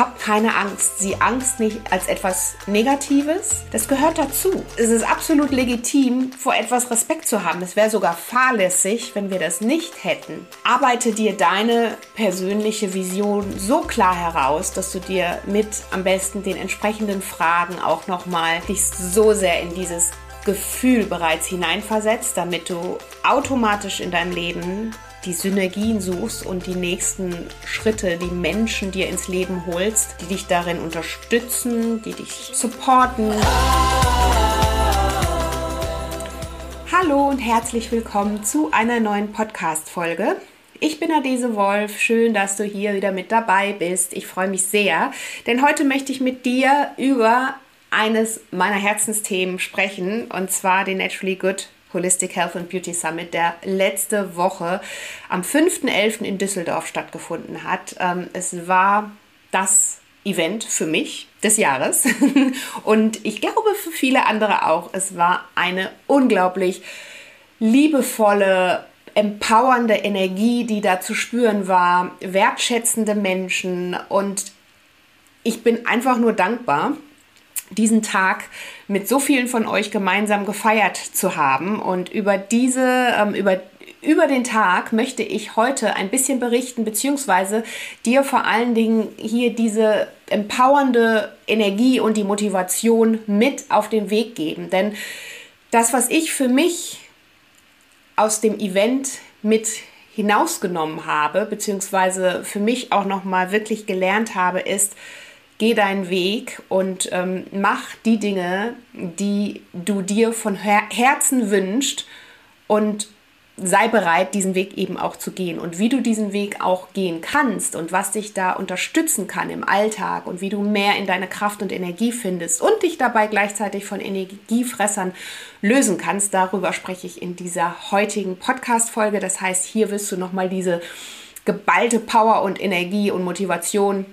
hab keine Angst. Sieh Angst nicht als etwas Negatives. Das gehört dazu. Es ist absolut legitim, vor etwas Respekt zu haben. Es wäre sogar fahrlässig, wenn wir das nicht hätten. Arbeite dir deine persönliche Vision so klar heraus, dass du dir mit am besten den entsprechenden Fragen auch nochmal dich so sehr in dieses Gefühl bereits hineinversetzt, damit du automatisch in deinem Leben die Synergien suchst und die nächsten Schritte, die Menschen dir ins Leben holst, die dich darin unterstützen, die dich supporten. Hallo und herzlich willkommen zu einer neuen Podcast-Folge. Ich bin Adese Wolf. Schön, dass du hier wieder mit dabei bist. Ich freue mich sehr, denn heute möchte ich mit dir über eines meiner Herzensthemen sprechen, und zwar den Naturally Good Holistic Health and Beauty Summit, der letzte Woche am 5.11. in Düsseldorf stattgefunden hat. Ähm, es war das Event für mich des Jahres und ich glaube für viele andere auch. Es war eine unglaublich liebevolle, empowernde Energie, die da zu spüren war, wertschätzende Menschen und ich bin einfach nur dankbar, diesen Tag mit so vielen von euch gemeinsam gefeiert zu haben. Und über diese, ähm, über, über den Tag möchte ich heute ein bisschen berichten, beziehungsweise dir vor allen Dingen hier diese empowernde Energie und die Motivation mit auf den Weg geben. Denn das, was ich für mich aus dem Event mit hinausgenommen habe, beziehungsweise für mich auch nochmal wirklich gelernt habe, ist, geh deinen Weg und ähm, mach die Dinge, die du dir von Her Herzen wünschst und sei bereit, diesen Weg eben auch zu gehen. Und wie du diesen Weg auch gehen kannst und was dich da unterstützen kann im Alltag und wie du mehr in deine Kraft und Energie findest und dich dabei gleichzeitig von Energiefressern lösen kannst, darüber spreche ich in dieser heutigen Podcast-Folge. Das heißt, hier wirst du nochmal diese geballte Power und Energie und Motivation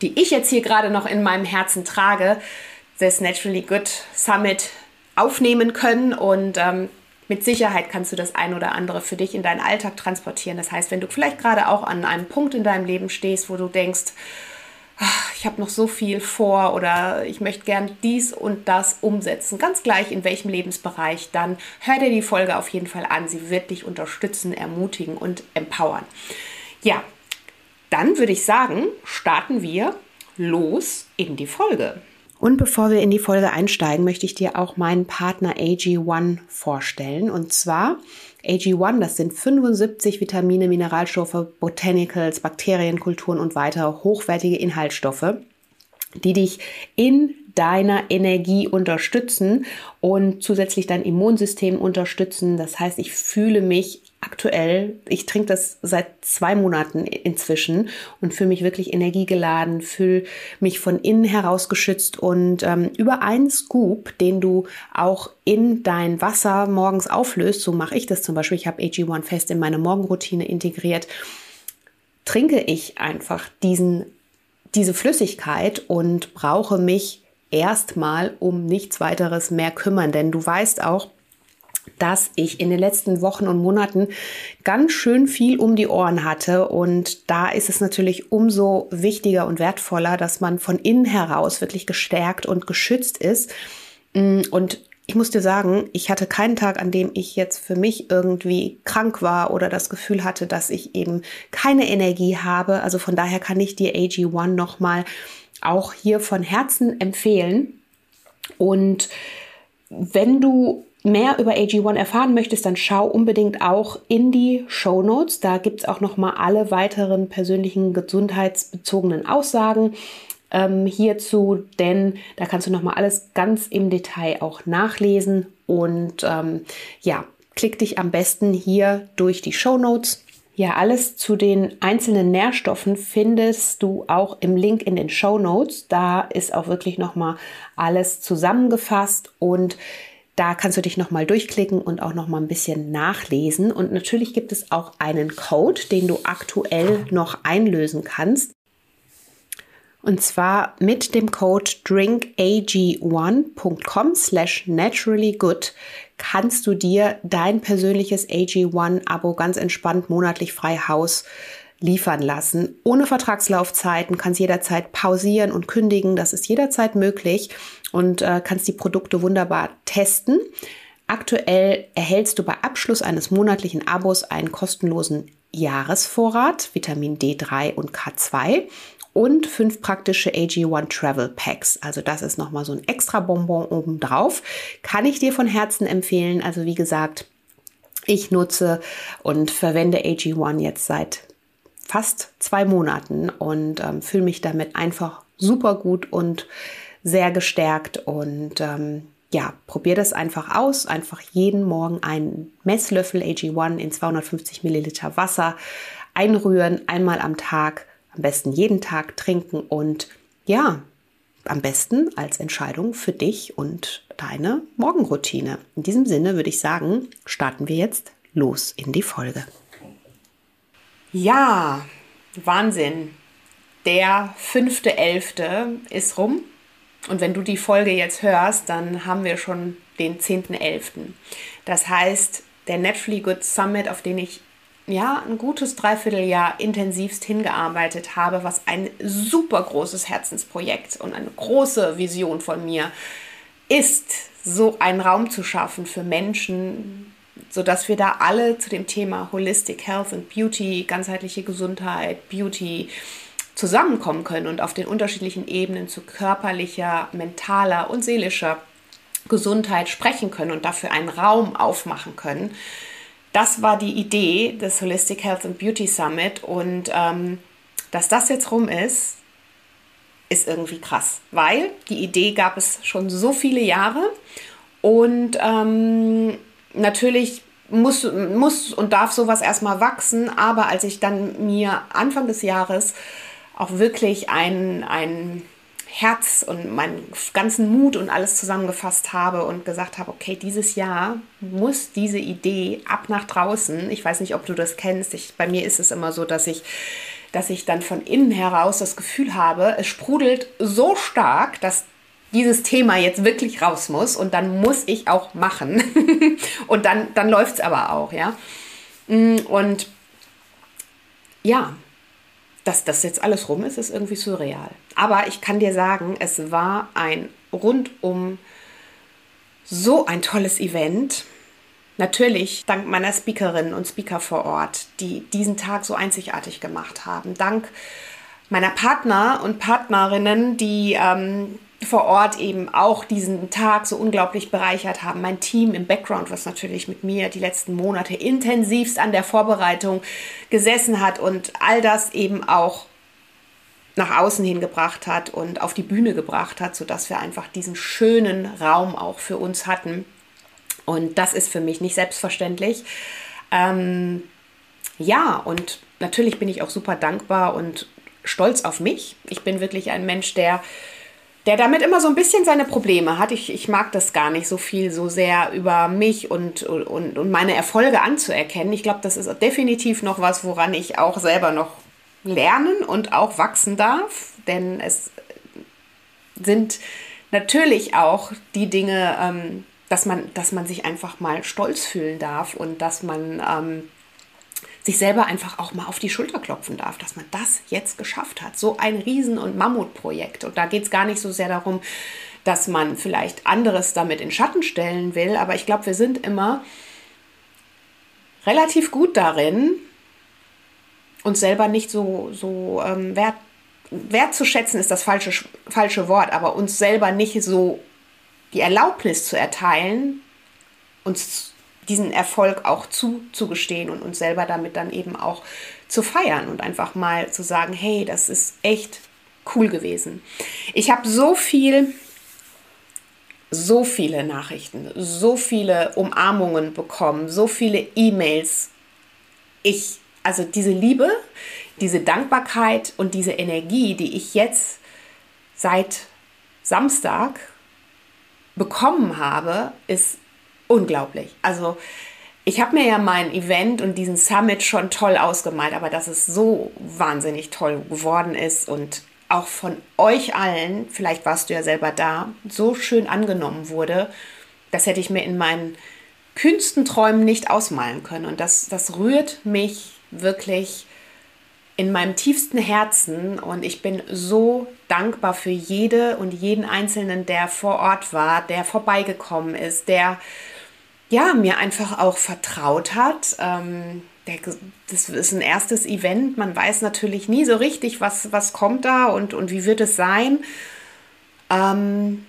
die ich jetzt hier gerade noch in meinem Herzen trage, des Naturally Good Summit aufnehmen können und ähm, mit Sicherheit kannst du das ein oder andere für dich in deinen Alltag transportieren. Das heißt, wenn du vielleicht gerade auch an einem Punkt in deinem Leben stehst, wo du denkst, ach, ich habe noch so viel vor oder ich möchte gern dies und das umsetzen, ganz gleich in welchem Lebensbereich, dann hör dir die Folge auf jeden Fall an. Sie wird dich unterstützen, ermutigen und empowern. Ja, dann würde ich sagen, starten wir los in die Folge. Und bevor wir in die Folge einsteigen, möchte ich dir auch meinen Partner AG1 vorstellen. Und zwar AG1, das sind 75 Vitamine, Mineralstoffe, Botanicals, Bakterienkulturen und weitere hochwertige Inhaltsstoffe, die dich in deiner Energie unterstützen und zusätzlich dein Immunsystem unterstützen. Das heißt, ich fühle mich aktuell, ich trinke das seit zwei Monaten inzwischen und fühle mich wirklich energiegeladen, fühle mich von innen heraus geschützt und ähm, über einen Scoop, den du auch in dein Wasser morgens auflöst, so mache ich das zum Beispiel, ich habe AG1 fest in meine Morgenroutine integriert, trinke ich einfach diesen, diese Flüssigkeit und brauche mich erstmal um nichts weiteres mehr kümmern, denn du weißt auch, dass ich in den letzten Wochen und Monaten ganz schön viel um die Ohren hatte. Und da ist es natürlich umso wichtiger und wertvoller, dass man von innen heraus wirklich gestärkt und geschützt ist. Mm, und ich muss dir sagen, ich hatte keinen Tag, an dem ich jetzt für mich irgendwie krank war oder das Gefühl hatte, dass ich eben keine Energie habe. Also von daher kann ich dir AG1 nochmal auch hier von Herzen empfehlen. Und wenn du mehr über AG1 erfahren möchtest, dann schau unbedingt auch in die Show Notes. Da gibt es auch nochmal alle weiteren persönlichen gesundheitsbezogenen Aussagen ähm, hierzu, denn da kannst du nochmal alles ganz im Detail auch nachlesen. Und ähm, ja, klick dich am besten hier durch die Show Notes. Ja, alles zu den einzelnen Nährstoffen findest du auch im Link in den Show Notes. Da ist auch wirklich nochmal alles zusammengefasst und da kannst du dich nochmal durchklicken und auch nochmal ein bisschen nachlesen. Und natürlich gibt es auch einen Code, den du aktuell noch einlösen kannst. Und zwar mit dem Code drinkag1.com slash naturallygood kannst du dir dein persönliches AG1-Abo ganz entspannt monatlich frei Haus liefern lassen. Ohne Vertragslaufzeiten, kannst jederzeit pausieren und kündigen. Das ist jederzeit möglich und äh, kannst die Produkte wunderbar testen. Aktuell erhältst du bei Abschluss eines monatlichen Abos einen kostenlosen Jahresvorrat, Vitamin D3 und K2 und fünf praktische AG1 Travel Packs. Also das ist nochmal so ein extra Bonbon obendrauf. Kann ich dir von Herzen empfehlen. Also wie gesagt, ich nutze und verwende AG1 jetzt seit fast zwei Monaten und ähm, fühle mich damit einfach super gut und sehr gestärkt und ähm, ja, probier das einfach aus. Einfach jeden Morgen einen Messlöffel AG1 in 250 Milliliter Wasser einrühren, einmal am Tag, am besten jeden Tag trinken und ja, am besten als Entscheidung für dich und deine Morgenroutine. In diesem Sinne würde ich sagen, starten wir jetzt los in die Folge. Ja, Wahnsinn. Der fünfte Elfte ist rum. Und wenn du die Folge jetzt hörst, dann haben wir schon den 10.11. Das heißt, der Naturally Good Summit, auf den ich ja ein gutes Dreivierteljahr intensivst hingearbeitet habe, was ein super großes Herzensprojekt und eine große Vision von mir ist, so einen Raum zu schaffen für Menschen, sodass wir da alle zu dem Thema Holistic Health and Beauty, ganzheitliche Gesundheit, Beauty, zusammenkommen können und auf den unterschiedlichen Ebenen zu körperlicher, mentaler und seelischer Gesundheit sprechen können und dafür einen Raum aufmachen können. Das war die Idee des Holistic Health and Beauty Summit und ähm, dass das jetzt rum ist, ist irgendwie krass, weil die Idee gab es schon so viele Jahre und ähm, natürlich muss, muss und darf sowas erstmal wachsen, aber als ich dann mir Anfang des Jahres auch wirklich ein, ein Herz und meinen ganzen Mut und alles zusammengefasst habe und gesagt habe, okay, dieses Jahr muss diese Idee ab nach draußen. Ich weiß nicht, ob du das kennst. Ich, bei mir ist es immer so, dass ich, dass ich dann von innen heraus das Gefühl habe, es sprudelt so stark, dass dieses Thema jetzt wirklich raus muss und dann muss ich auch machen. und dann, dann läuft es aber auch, ja. Und ja, dass das jetzt alles rum ist, ist irgendwie surreal. Aber ich kann dir sagen, es war ein rundum so ein tolles Event. Natürlich dank meiner Speakerinnen und Speaker vor Ort, die diesen Tag so einzigartig gemacht haben. Dank meiner Partner und Partnerinnen, die ähm, vor Ort eben auch diesen Tag so unglaublich bereichert haben. Mein Team im Background, was natürlich mit mir die letzten Monate intensivst an der Vorbereitung gesessen hat und all das eben auch nach außen hingebracht hat und auf die Bühne gebracht hat, sodass wir einfach diesen schönen Raum auch für uns hatten. Und das ist für mich nicht selbstverständlich. Ähm, ja, und natürlich bin ich auch super dankbar und stolz auf mich. Ich bin wirklich ein Mensch, der der damit immer so ein bisschen seine Probleme hat. Ich, ich mag das gar nicht so viel, so sehr über mich und, und, und meine Erfolge anzuerkennen. Ich glaube, das ist definitiv noch was, woran ich auch selber noch lernen und auch wachsen darf. Denn es sind natürlich auch die Dinge, ähm, dass, man, dass man sich einfach mal stolz fühlen darf und dass man ähm, sich selber einfach auch mal auf die Schulter klopfen darf, dass man das jetzt geschafft hat. So ein Riesen- und Mammutprojekt. Und da geht es gar nicht so sehr darum, dass man vielleicht anderes damit in Schatten stellen will, aber ich glaube, wir sind immer relativ gut darin, uns selber nicht so, so ähm, wert, wertzuschätzen, ist das falsche, falsche Wort, aber uns selber nicht so die Erlaubnis zu erteilen, uns diesen Erfolg auch zuzugestehen und uns selber damit dann eben auch zu feiern und einfach mal zu sagen, hey, das ist echt cool gewesen. Ich habe so viel, so viele Nachrichten, so viele Umarmungen bekommen, so viele E-Mails. Ich, also diese Liebe, diese Dankbarkeit und diese Energie, die ich jetzt seit Samstag bekommen habe, ist unglaublich. Also ich habe mir ja mein Event und diesen Summit schon toll ausgemalt, aber dass es so wahnsinnig toll geworden ist und auch von euch allen, vielleicht warst du ja selber da, so schön angenommen wurde, das hätte ich mir in meinen kühnsten Träumen nicht ausmalen können. Und das, das rührt mich wirklich in meinem tiefsten Herzen und ich bin so dankbar für jede und jeden Einzelnen, der vor Ort war, der vorbeigekommen ist, der ja mir einfach auch vertraut hat. Ähm, der, das ist ein erstes Event. Man weiß natürlich nie so richtig, was, was kommt da und, und wie wird es sein. Ähm,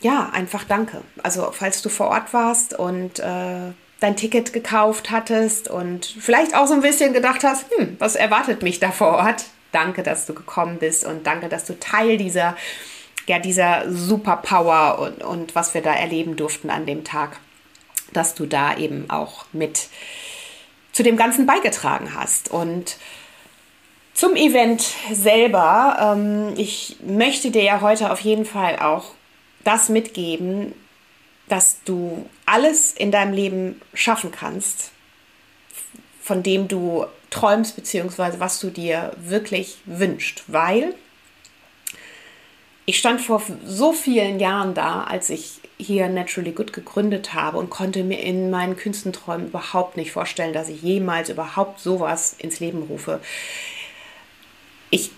ja, einfach danke. Also falls du vor Ort warst und äh, dein Ticket gekauft hattest und vielleicht auch so ein bisschen gedacht hast, hm, was erwartet mich da vor Ort? Danke, dass du gekommen bist und danke, dass du Teil dieser, ja, dieser Superpower und, und was wir da erleben durften an dem Tag, dass du da eben auch mit zu dem Ganzen beigetragen hast. Und zum Event selber, ähm, ich möchte dir ja heute auf jeden Fall auch das mitgeben, dass du alles in deinem Leben schaffen kannst, von dem du träumst, beziehungsweise was du dir wirklich wünschst. Weil ich stand vor so vielen Jahren da, als ich hier Naturally Good gegründet habe und konnte mir in meinen Künstenträumen überhaupt nicht vorstellen, dass ich jemals überhaupt sowas ins Leben rufe. Ich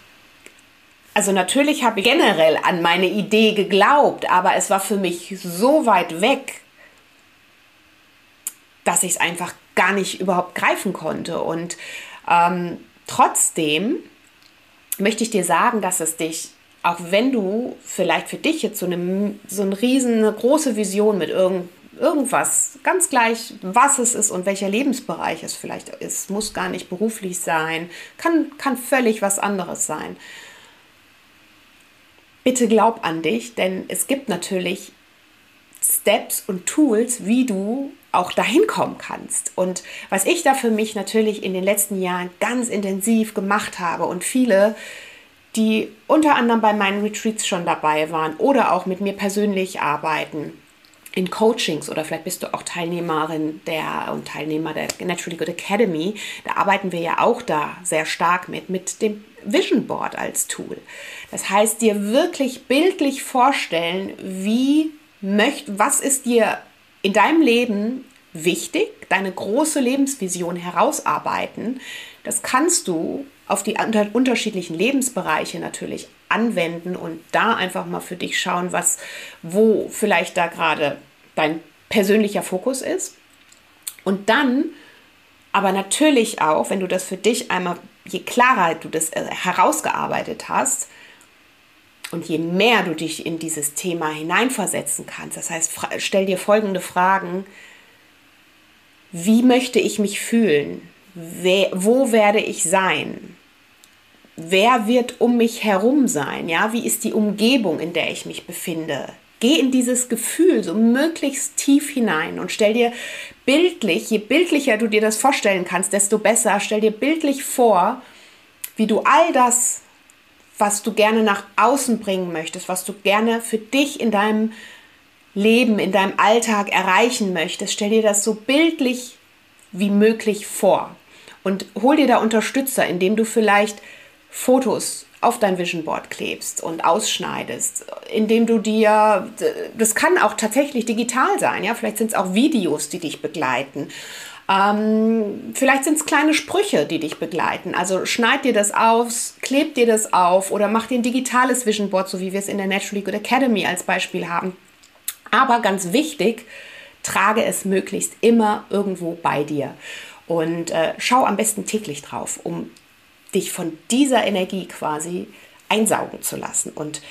also natürlich habe ich generell an meine Idee geglaubt, aber es war für mich so weit weg, dass ich es einfach gar nicht überhaupt greifen konnte. Und ähm, trotzdem möchte ich dir sagen, dass es dich, auch wenn du vielleicht für dich jetzt so eine, so eine riesen, Vision mit irgend, irgendwas, ganz gleich, was es ist und welcher Lebensbereich es vielleicht ist, muss gar nicht beruflich sein, kann, kann völlig was anderes sein bitte glaub an dich, denn es gibt natürlich Steps und Tools, wie du auch dahin kommen kannst. Und was ich da für mich natürlich in den letzten Jahren ganz intensiv gemacht habe und viele, die unter anderem bei meinen Retreats schon dabei waren oder auch mit mir persönlich arbeiten, in Coachings oder vielleicht bist du auch Teilnehmerin der und Teilnehmer der Naturally Good Academy, da arbeiten wir ja auch da sehr stark mit, mit dem Vision Board als Tool. Das heißt, dir wirklich bildlich vorstellen, wie möcht, was ist dir in deinem Leben wichtig, deine große Lebensvision herausarbeiten. Das kannst du auf die unterschiedlichen Lebensbereiche natürlich anwenden und da einfach mal für dich schauen, was, wo vielleicht da gerade dein persönlicher Fokus ist. Und dann aber natürlich auch, wenn du das für dich einmal, je klarer du das äh, herausgearbeitet hast, und je mehr du dich in dieses Thema hineinversetzen kannst, das heißt, stell dir folgende Fragen. Wie möchte ich mich fühlen? Wo werde ich sein? Wer wird um mich herum sein? Ja, wie ist die Umgebung, in der ich mich befinde? Geh in dieses Gefühl so möglichst tief hinein und stell dir bildlich, je bildlicher du dir das vorstellen kannst, desto besser, stell dir bildlich vor, wie du all das was du gerne nach außen bringen möchtest, was du gerne für dich in deinem Leben, in deinem Alltag erreichen möchtest, stell dir das so bildlich wie möglich vor. Und hol dir da Unterstützer, indem du vielleicht Fotos auf dein Vision Board klebst und ausschneidest, indem du dir, das kann auch tatsächlich digital sein, ja, vielleicht sind es auch Videos, die dich begleiten ähm, vielleicht sind es kleine Sprüche, die dich begleiten. Also schneid dir das aus, kleb dir das auf oder mach dir ein digitales Vision Board, so wie wir es in der Naturally Good Academy als Beispiel haben. Aber ganz wichtig, trage es möglichst immer irgendwo bei dir. Und äh, schau am besten täglich drauf, um dich von dieser Energie quasi einsaugen zu lassen. Und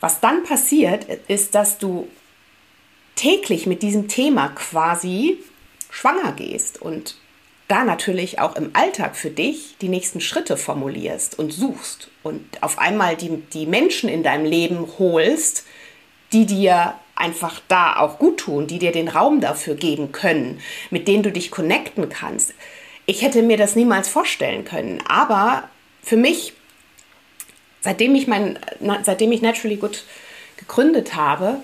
was dann passiert, ist, dass du täglich mit diesem Thema quasi schwanger gehst und da natürlich auch im Alltag für dich die nächsten Schritte formulierst und suchst und auf einmal die, die Menschen in deinem Leben holst, die dir einfach da auch gut tun, die dir den Raum dafür geben können, mit denen du dich connecten kannst. Ich hätte mir das niemals vorstellen können, aber für mich, seitdem ich, mein, seitdem ich Naturally Good gegründet habe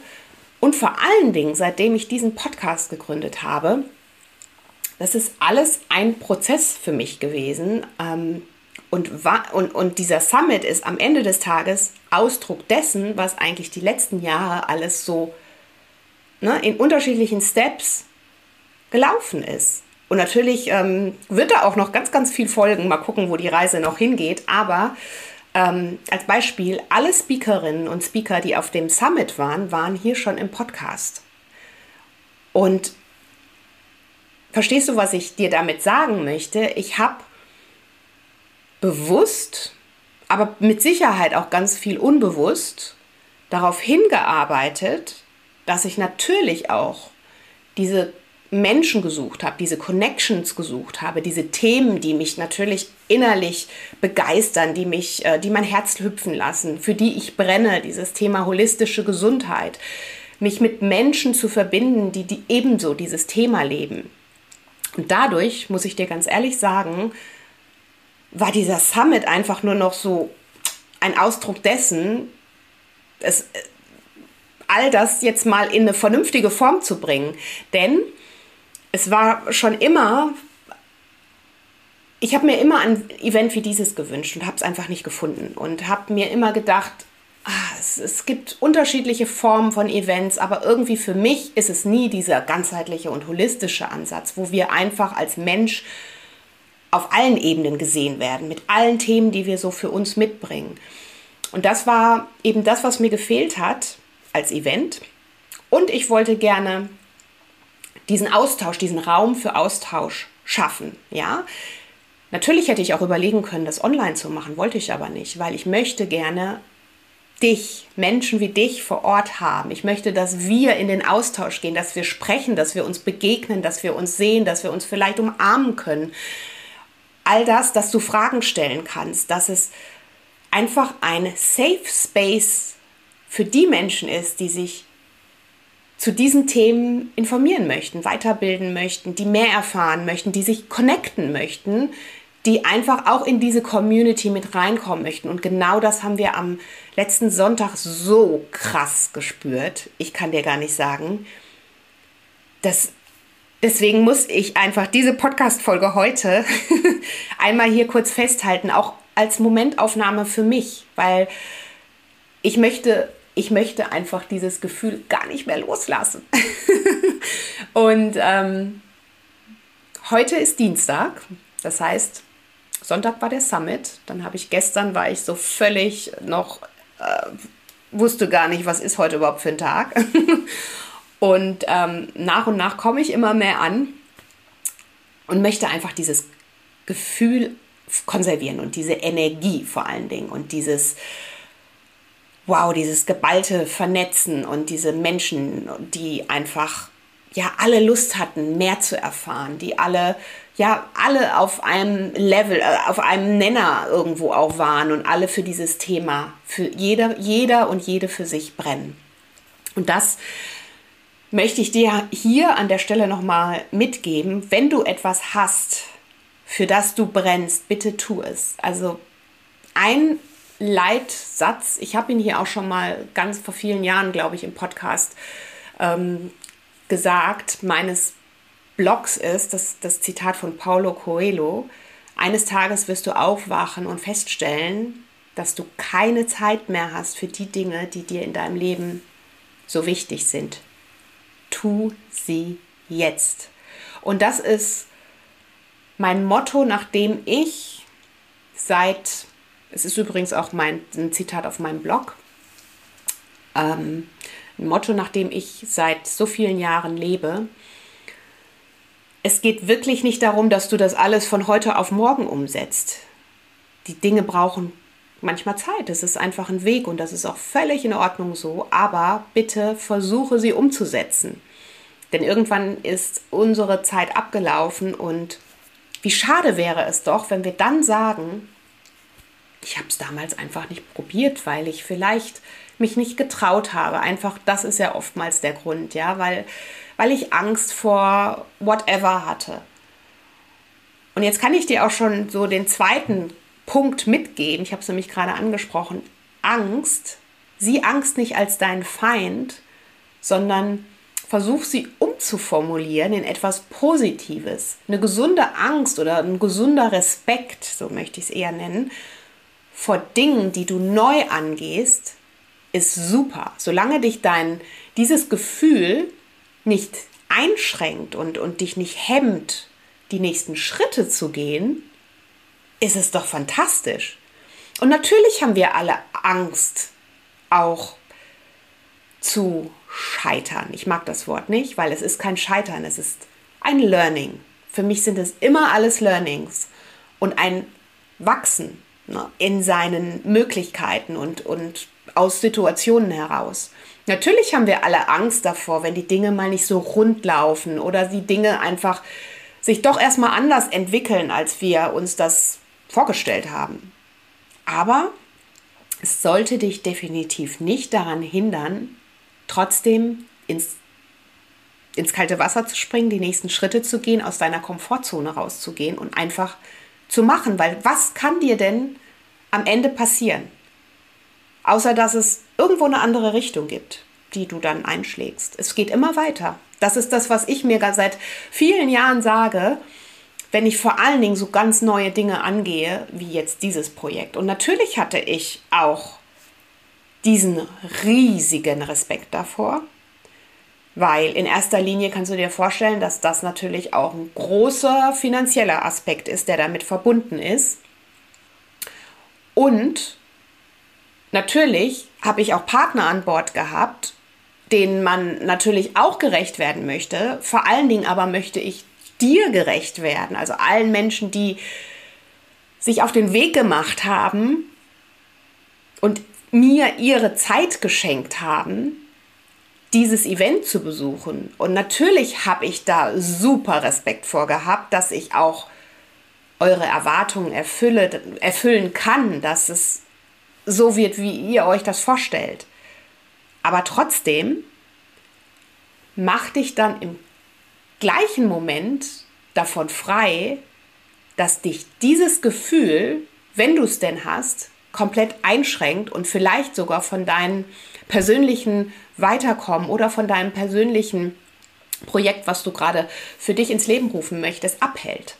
und vor allen Dingen seitdem ich diesen Podcast gegründet habe, das ist alles ein Prozess für mich gewesen. Ähm, und, und, und dieser Summit ist am Ende des Tages Ausdruck dessen, was eigentlich die letzten Jahre alles so ne, in unterschiedlichen Steps gelaufen ist. Und natürlich ähm, wird da auch noch ganz, ganz viel folgen. Mal gucken, wo die Reise noch hingeht. Aber ähm, als Beispiel, alle Speakerinnen und Speaker, die auf dem Summit waren, waren hier schon im Podcast. Und verstehst du, was ich dir damit sagen möchte? Ich habe bewusst, aber mit Sicherheit auch ganz viel unbewusst darauf hingearbeitet, dass ich natürlich auch diese Menschen gesucht habe, diese Connections gesucht habe, diese Themen, die mich natürlich innerlich begeistern, die mich, äh, die mein Herz hüpfen lassen, für die ich brenne, dieses Thema holistische Gesundheit, mich mit Menschen zu verbinden, die, die ebenso dieses Thema leben. Und dadurch, muss ich dir ganz ehrlich sagen, war dieser Summit einfach nur noch so ein Ausdruck dessen, es, äh, all das jetzt mal in eine vernünftige Form zu bringen. Denn es war schon immer, ich habe mir immer ein Event wie dieses gewünscht und habe es einfach nicht gefunden und habe mir immer gedacht, ah, es, es gibt unterschiedliche Formen von Events, aber irgendwie für mich ist es nie dieser ganzheitliche und holistische Ansatz, wo wir einfach als Mensch auf allen Ebenen gesehen werden, mit allen Themen, die wir so für uns mitbringen. Und das war eben das, was mir gefehlt hat als Event. Und ich wollte gerne diesen Austausch, diesen Raum für Austausch schaffen, ja. Natürlich hätte ich auch überlegen können, das online zu machen, wollte ich aber nicht, weil ich möchte gerne dich, Menschen wie dich vor Ort haben. Ich möchte, dass wir in den Austausch gehen, dass wir sprechen, dass wir uns begegnen, dass wir uns sehen, dass wir uns vielleicht umarmen können. All das, dass du Fragen stellen kannst, dass es einfach ein Safe Space für die Menschen ist, die sich zu diesen Themen informieren möchten, weiterbilden möchten, die mehr erfahren möchten, die sich connecten möchten, die einfach auch in diese Community mit reinkommen möchten. Und genau das haben wir am letzten Sonntag so krass gespürt. Ich kann dir gar nicht sagen. Das, deswegen muss ich einfach diese Podcast-Folge heute einmal hier kurz festhalten, auch als Momentaufnahme für mich, weil ich möchte ich möchte einfach dieses Gefühl gar nicht mehr loslassen. und ähm, heute ist Dienstag, das heißt, Sonntag war der Summit. Dann habe ich gestern war ich so völlig noch äh, wusste gar nicht, was ist heute überhaupt für ein Tag. und ähm, nach und nach komme ich immer mehr an und möchte einfach dieses Gefühl konservieren und diese Energie vor allen Dingen und dieses wow, dieses geballte Vernetzen und diese Menschen, die einfach ja alle Lust hatten, mehr zu erfahren, die alle ja alle auf einem Level, äh, auf einem Nenner irgendwo auch waren und alle für dieses Thema, für jeder, jeder und jede für sich brennen. Und das möchte ich dir hier an der Stelle nochmal mitgeben. Wenn du etwas hast, für das du brennst, bitte tu es. Also ein Leitsatz, ich habe ihn hier auch schon mal ganz vor vielen Jahren, glaube ich, im Podcast ähm, gesagt, meines Blogs ist, das, das Zitat von Paulo Coelho, eines Tages wirst du aufwachen und feststellen, dass du keine Zeit mehr hast für die Dinge, die dir in deinem Leben so wichtig sind. Tu sie jetzt. Und das ist mein Motto, nachdem ich seit es ist übrigens auch mein, ein Zitat auf meinem Blog. Ähm, ein Motto, nach dem ich seit so vielen Jahren lebe. Es geht wirklich nicht darum, dass du das alles von heute auf morgen umsetzt. Die Dinge brauchen manchmal Zeit. Es ist einfach ein Weg und das ist auch völlig in Ordnung so. Aber bitte versuche sie umzusetzen. Denn irgendwann ist unsere Zeit abgelaufen und wie schade wäre es doch, wenn wir dann sagen, ich habe es damals einfach nicht probiert, weil ich vielleicht mich nicht getraut habe. Einfach, das ist ja oftmals der Grund, ja, weil, weil ich Angst vor whatever hatte. Und jetzt kann ich dir auch schon so den zweiten Punkt mitgeben. Ich habe es nämlich gerade angesprochen. Angst. Sieh Angst nicht als deinen Feind, sondern versuch sie umzuformulieren in etwas Positives. Eine gesunde Angst oder ein gesunder Respekt, so möchte ich es eher nennen, vor Dingen, die du neu angehst, ist super. Solange dich dein, dieses Gefühl nicht einschränkt und, und dich nicht hemmt, die nächsten Schritte zu gehen, ist es doch fantastisch. Und natürlich haben wir alle Angst, auch zu scheitern. Ich mag das Wort nicht, weil es ist kein Scheitern, es ist ein Learning. Für mich sind es immer alles Learnings und ein Wachsen ne, in seinen Möglichkeiten und, und aus Situationen heraus. Natürlich haben wir alle Angst davor, wenn die Dinge mal nicht so rund laufen oder die Dinge einfach sich doch erstmal anders entwickeln, als wir uns das vorgestellt haben. Aber es sollte dich definitiv nicht daran hindern, trotzdem ins, ins kalte Wasser zu springen, die nächsten Schritte zu gehen, aus deiner Komfortzone rauszugehen und einfach zu machen. Weil was kann dir denn am Ende passieren? Außer dass es irgendwo eine andere Richtung gibt, die du dann einschlägst. Es geht immer weiter. Das ist das, was ich mir seit vielen Jahren sage, wenn ich vor allen Dingen so ganz neue Dinge angehe, wie jetzt dieses Projekt. Und natürlich hatte ich auch diesen riesigen Respekt davor, weil in erster Linie kannst du dir vorstellen, dass das natürlich auch ein großer finanzieller Aspekt ist, der damit verbunden ist. Und natürlich habe ich auch Partner an Bord gehabt, denen man natürlich auch gerecht werden möchte. Vor allen Dingen aber möchte ich dir gerecht werden, also allen Menschen, die sich auf den Weg gemacht haben und mir ihre Zeit geschenkt haben, dieses Event zu besuchen. Und natürlich habe ich da super Respekt vor gehabt, dass ich auch eure Erwartungen erfülle, erfüllen kann, dass es so wird, wie ihr euch das vorstellt. Aber trotzdem mach dich dann im gleichen Moment davon frei, dass dich dieses Gefühl, wenn du es denn hast, komplett einschränkt und vielleicht sogar von deinem persönlichen Weiterkommen oder von deinem persönlichen Projekt, was du gerade für dich ins Leben rufen möchtest, abhält.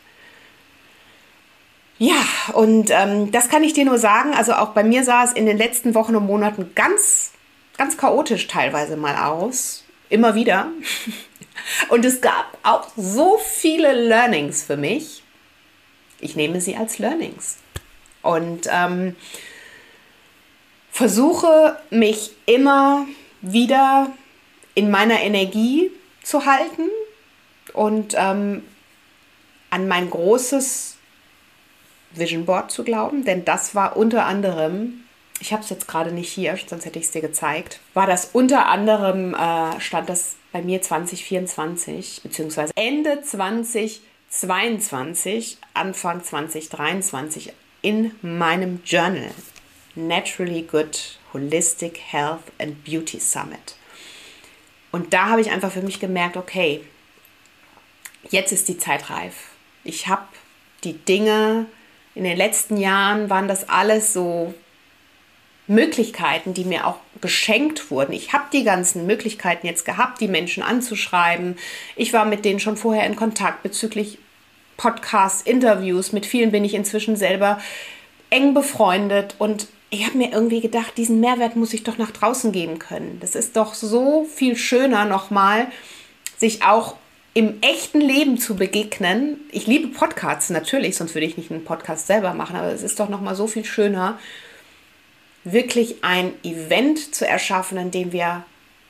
Ja, und ähm, das kann ich dir nur sagen. Also auch bei mir sah es in den letzten Wochen und Monaten ganz, ganz chaotisch teilweise mal aus. Immer wieder. Und es gab auch so viele Learnings für mich. Ich nehme sie als Learnings. Und ähm, versuche mich immer wieder in meiner Energie zu halten und ähm, an mein großes Vision Board zu glauben, denn das war unter anderem, ich habe es jetzt gerade nicht hier, sonst hätte ich es dir gezeigt, war das unter anderem, äh, stand das bei mir 2024, beziehungsweise Ende 2022, Anfang 2023 in meinem Journal. Naturally Good Holistic Health and Beauty Summit. Und da habe ich einfach für mich gemerkt, okay, jetzt ist die Zeit reif. Ich habe die Dinge, in den letzten Jahren waren das alles so Möglichkeiten, die mir auch geschenkt wurden. Ich habe die ganzen Möglichkeiten jetzt gehabt, die Menschen anzuschreiben. Ich war mit denen schon vorher in Kontakt bezüglich Podcasts, Interviews. Mit vielen bin ich inzwischen selber eng befreundet und ich habe mir irgendwie gedacht, diesen Mehrwert muss ich doch nach draußen geben können. Das ist doch so viel schöner nochmal, sich auch im echten Leben zu begegnen. Ich liebe Podcasts natürlich, sonst würde ich nicht einen Podcast selber machen, aber es ist doch nochmal so viel schöner, wirklich ein Event zu erschaffen, in dem wir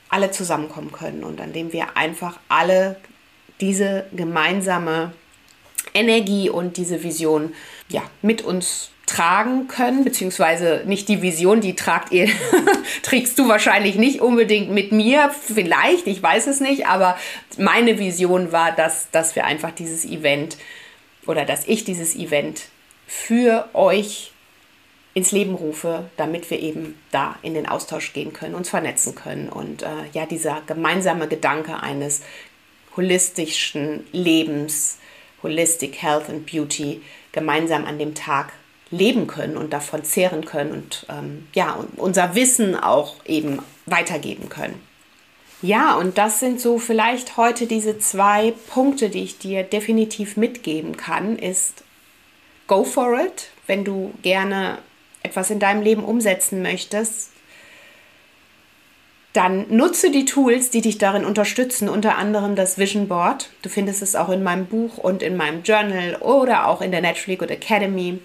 alle zusammenkommen können und an dem wir einfach alle diese gemeinsame Energie und diese Vision ja, mit uns tragen können, beziehungsweise nicht die Vision, die tragt ihr, trägst du wahrscheinlich nicht unbedingt mit mir, vielleicht, ich weiß es nicht, aber meine Vision war, dass, dass wir einfach dieses Event oder dass ich dieses Event für euch ins Leben rufe, damit wir eben da in den Austausch gehen können, uns vernetzen können. Und äh, ja, dieser gemeinsame Gedanke eines holistischen Lebens, Holistic Health and Beauty, gemeinsam an dem Tag leben können und davon zehren können und ähm, ja, unser Wissen auch eben weitergeben können. Ja, und das sind so vielleicht heute diese zwei Punkte, die ich dir definitiv mitgeben kann, ist go for it, wenn du gerne etwas in deinem Leben umsetzen möchtest. dann nutze die Tools, die dich darin unterstützen, unter anderem das Vision Board. Du findest es auch in meinem Buch und in meinem Journal oder auch in der Naturally Good Academy.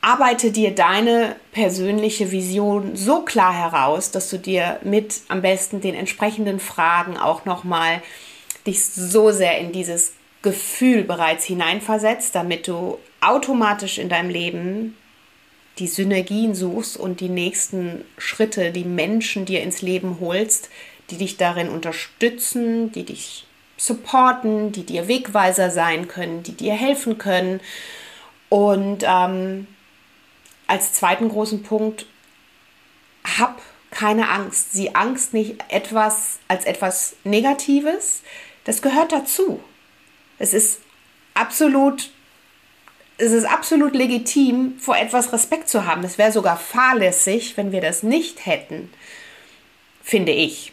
Arbeite dir deine persönliche Vision so klar heraus, dass du dir mit am besten den entsprechenden Fragen auch nochmal dich so sehr in dieses Gefühl bereits hineinversetzt, damit du automatisch in deinem Leben die Synergien suchst und die nächsten Schritte, die Menschen dir ins Leben holst, die dich darin unterstützen, die dich supporten, die dir Wegweiser sein können, die dir helfen können. Und ähm, als zweiten großen Punkt, hab keine Angst. Sieh Angst nicht etwas als etwas Negatives. Das gehört dazu. Es ist absolut es ist absolut legitim, vor etwas Respekt zu haben. Es wäre sogar fahrlässig, wenn wir das nicht hätten, finde ich.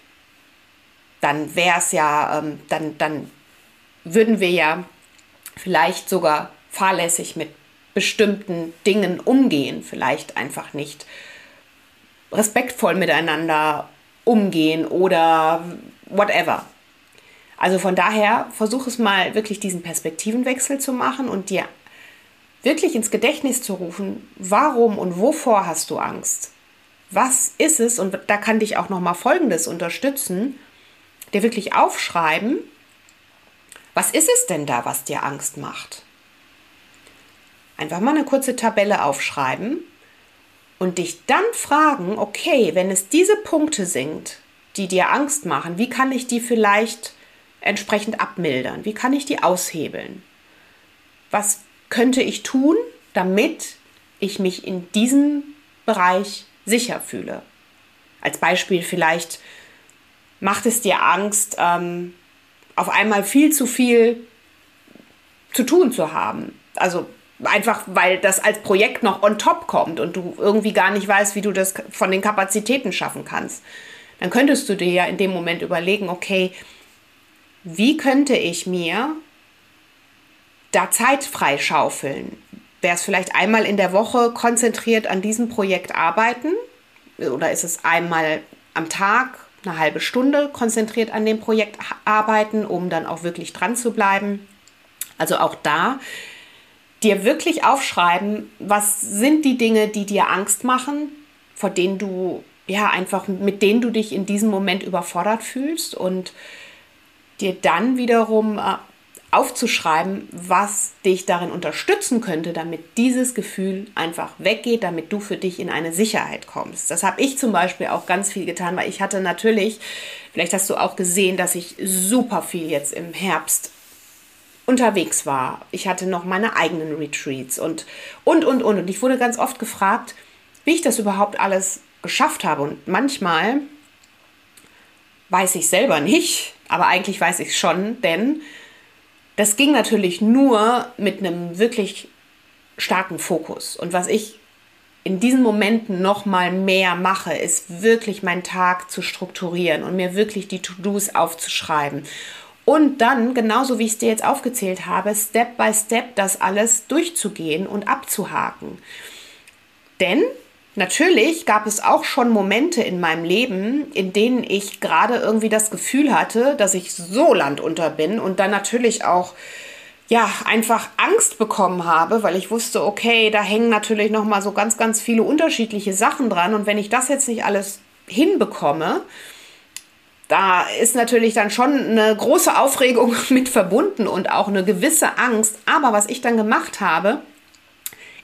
Dann wäre es ja, ähm, dann, dann würden wir ja vielleicht sogar fahrlässig mit bestimmten Dingen umgehen, vielleicht einfach nicht respektvoll miteinander umgehen oder whatever. Also von daher versuch es mal wirklich diesen Perspektivenwechsel zu machen und dir wirklich ins Gedächtnis zu rufen, warum und wovor hast du Angst? Was ist es? Und da kann dich auch noch mal Folgendes unterstützen, dir wirklich aufschreiben, was ist es denn da, was dir Angst macht? Einfach mal eine kurze Tabelle aufschreiben und dich dann fragen, okay, wenn es diese Punkte sind, die dir Angst machen, wie kann ich die vielleicht entsprechend abmildern? Wie kann ich die aushebeln? Was könnte ich tun, damit ich mich in diesem Bereich sicher fühle? Als Beispiel vielleicht macht es dir Angst, ähm, auf einmal viel zu viel zu tun zu haben. Also einfach, weil das als Projekt noch on top kommt und du irgendwie gar nicht weißt, wie du das von den Kapazitäten schaffen kannst. Dann könntest du dir ja in dem Moment überlegen, okay, wie könnte ich mir da Zeit freischaufeln? Wäre es vielleicht einmal in der Woche konzentriert an diesem Projekt arbeiten? Oder ist es einmal am Tag eine halbe Stunde konzentriert an dem Projekt arbeiten, um dann auch wirklich dran zu bleiben? Also auch da dir wirklich aufschreiben, was sind die Dinge, die dir Angst machen, vor denen du ja einfach mit denen du dich in diesem Moment überfordert fühlst und dir dann wiederum äh, aufzuschreiben, was dich darin unterstützen könnte, damit dieses Gefühl einfach weggeht, damit du für dich in eine Sicherheit kommst. Das habe ich zum Beispiel auch ganz viel getan, weil ich hatte natürlich, vielleicht hast du auch gesehen, dass ich super viel jetzt im Herbst unterwegs war. Ich hatte noch meine eigenen Retreats und, und, und, und. Und ich wurde ganz oft gefragt, wie ich das überhaupt alles geschafft habe. Und manchmal weiß ich selber nicht, aber eigentlich weiß ich schon, denn das ging natürlich nur mit einem wirklich starken Fokus. Und was ich in diesen Momenten noch mal mehr mache, ist wirklich meinen Tag zu strukturieren und mir wirklich die To-Dos aufzuschreiben. Und dann, genauso wie ich es dir jetzt aufgezählt habe, Step by Step das alles durchzugehen und abzuhaken. Denn Natürlich gab es auch schon Momente in meinem Leben, in denen ich gerade irgendwie das Gefühl hatte, dass ich so landunter bin und dann natürlich auch ja, einfach Angst bekommen habe, weil ich wusste, okay, da hängen natürlich noch mal so ganz ganz viele unterschiedliche Sachen dran und wenn ich das jetzt nicht alles hinbekomme, da ist natürlich dann schon eine große Aufregung mit verbunden und auch eine gewisse Angst, aber was ich dann gemacht habe,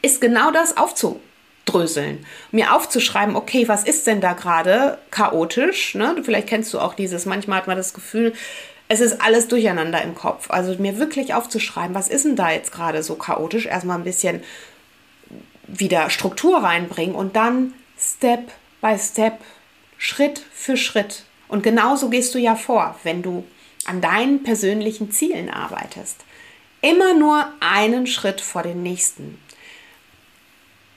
ist genau das aufzunehmen aufdröseln, mir aufzuschreiben, okay, was ist denn da gerade chaotisch? Ne? Vielleicht kennst du auch dieses, manchmal hat man das Gefühl, es ist alles durcheinander im Kopf. Also mir wirklich aufzuschreiben, was ist denn da jetzt gerade so chaotisch? Erstmal ein bisschen wieder Struktur reinbringen und dann Step by Step, Schritt für Schritt. Und genauso gehst du ja vor, wenn du an deinen persönlichen Zielen arbeitest. Immer nur einen Schritt vor den nächsten.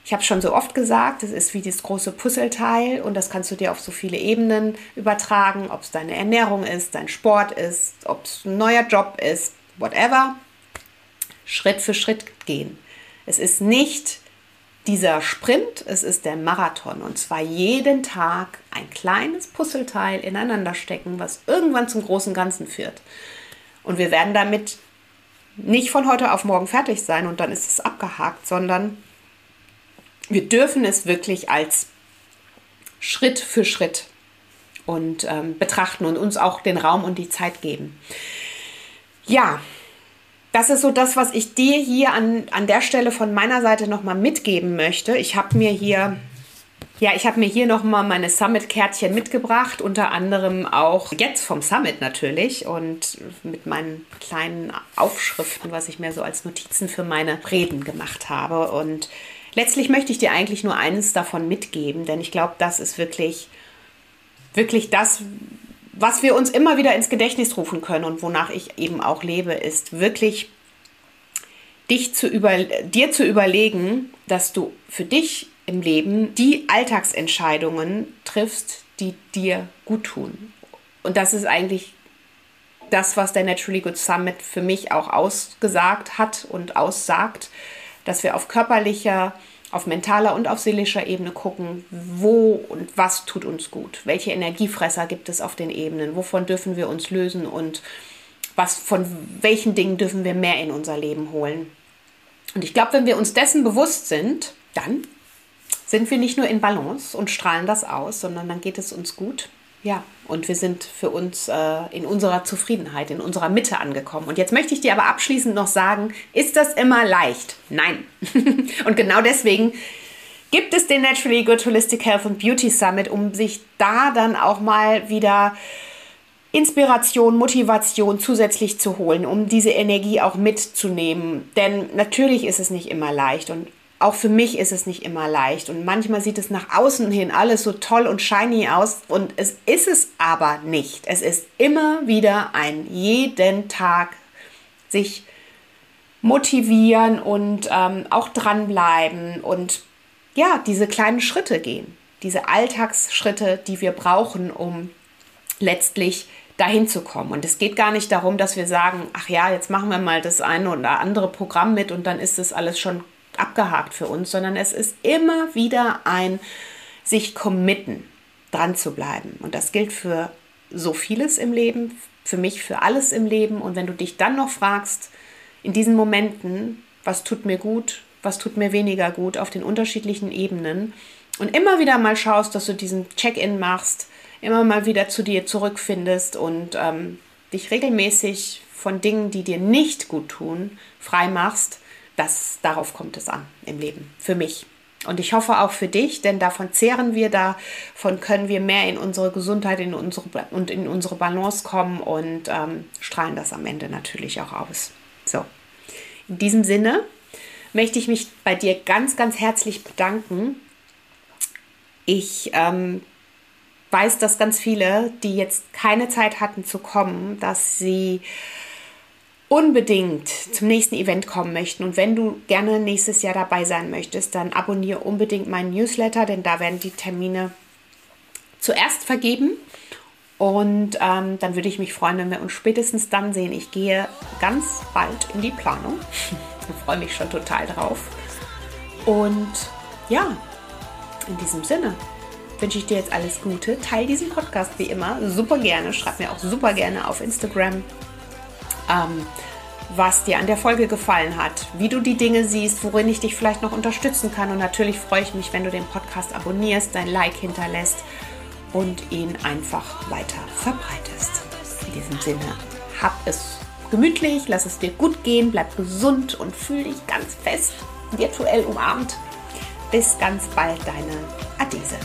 Ich habe schon so oft gesagt, es ist wie das große Puzzleteil und das kannst du dir auf so viele Ebenen übertragen, ob es deine Ernährung ist, dein Sport ist, ob es ein neuer Job ist, whatever. Schritt für Schritt gehen. Es ist nicht dieser Sprint, es ist der Marathon. Und zwar jeden Tag ein kleines Puzzleteil ineinander stecken, was irgendwann zum großen Ganzen führt. Und wir werden damit nicht von heute auf morgen fertig sein und dann ist es abgehakt, sondern wir dürfen es wirklich als Schritt für Schritt und ähm, betrachten und uns auch den Raum und die Zeit geben. Ja, das ist so das, was ich dir hier an, an der Stelle von meiner Seite nochmal mitgeben möchte. Ich habe mir hier ja, ich habe mir hier nochmal meine Summit-Kärtchen mitgebracht, unter anderem auch jetzt vom Summit natürlich und mit meinen kleinen Aufschriften, was ich mir so als Notizen für meine Reden gemacht habe. Und letztlich möchte ich dir eigentlich nur eines davon mitgeben, denn ich glaube, das ist wirklich, wirklich das, was wir uns immer wieder ins Gedächtnis rufen können und wonach ich eben auch lebe, ist wirklich dich zu über, dir zu überlegen, dass du für dich im Leben die Alltagsentscheidungen triffst, die dir gut tun. Und das ist eigentlich das, was der Naturally Good Summit für mich auch ausgesagt hat und aussagt, dass wir auf körperlicher, auf mentaler und auf seelischer Ebene gucken, wo und was tut uns gut, welche Energiefresser gibt es auf den Ebenen, wovon dürfen wir uns lösen und was von welchen Dingen dürfen wir mehr in unser Leben holen. Und ich glaube, wenn wir uns dessen bewusst sind, dann sind wir nicht nur in Balance und strahlen das aus, sondern dann geht es uns gut. Ja, und wir sind für uns äh, in unserer Zufriedenheit, in unserer Mitte angekommen. Und jetzt möchte ich dir aber abschließend noch sagen, ist das immer leicht? Nein. und genau deswegen gibt es den Naturally Good Holistic Health and Beauty Summit, um sich da dann auch mal wieder Inspiration, Motivation zusätzlich zu holen, um diese Energie auch mitzunehmen. Denn natürlich ist es nicht immer leicht und auch für mich ist es nicht immer leicht und manchmal sieht es nach außen hin alles so toll und shiny aus und es ist es aber nicht. Es ist immer wieder ein jeden Tag sich motivieren und ähm, auch dranbleiben und ja, diese kleinen Schritte gehen, diese Alltagsschritte, die wir brauchen, um letztlich dahin zu kommen. Und es geht gar nicht darum, dass wir sagen, ach ja, jetzt machen wir mal das eine oder andere Programm mit und dann ist das alles schon abgehakt für uns, sondern es ist immer wieder ein sich committen, dran zu bleiben. Und das gilt für so vieles im Leben, für mich, für alles im Leben. Und wenn du dich dann noch fragst, in diesen Momenten, was tut mir gut, was tut mir weniger gut, auf den unterschiedlichen Ebenen und immer wieder mal schaust, dass du diesen Check-in machst, immer mal wieder zu dir zurückfindest und ähm, dich regelmäßig von Dingen, die dir nicht gut tun, frei machst, das, darauf kommt es an im Leben, für mich. Und ich hoffe auch für dich, denn davon zehren wir, davon können wir mehr in unsere Gesundheit in unsere, und in unsere Balance kommen und ähm, strahlen das am Ende natürlich auch aus. So, in diesem Sinne möchte ich mich bei dir ganz, ganz herzlich bedanken. Ich ähm, weiß, dass ganz viele, die jetzt keine Zeit hatten zu kommen, dass sie unbedingt zum nächsten Event kommen möchten und wenn du gerne nächstes Jahr dabei sein möchtest, dann abonniere unbedingt meinen Newsletter, denn da werden die Termine zuerst vergeben. Und ähm, dann würde ich mich freuen, wenn wir uns spätestens dann sehen. Ich gehe ganz bald in die Planung. Ich freue mich schon total drauf. Und ja, in diesem Sinne wünsche ich dir jetzt alles Gute. Teil diesen Podcast wie immer super gerne. Schreib mir auch super gerne auf Instagram ähm, was dir an der Folge gefallen hat, wie du die Dinge siehst, worin ich dich vielleicht noch unterstützen kann. Und natürlich freue ich mich, wenn du den Podcast abonnierst, dein Like hinterlässt und ihn einfach weiter verbreitest. In diesem Sinne, hab es gemütlich, lass es dir gut gehen, bleib gesund und fühl dich ganz fest, virtuell umarmt. Bis ganz bald, deine Adese.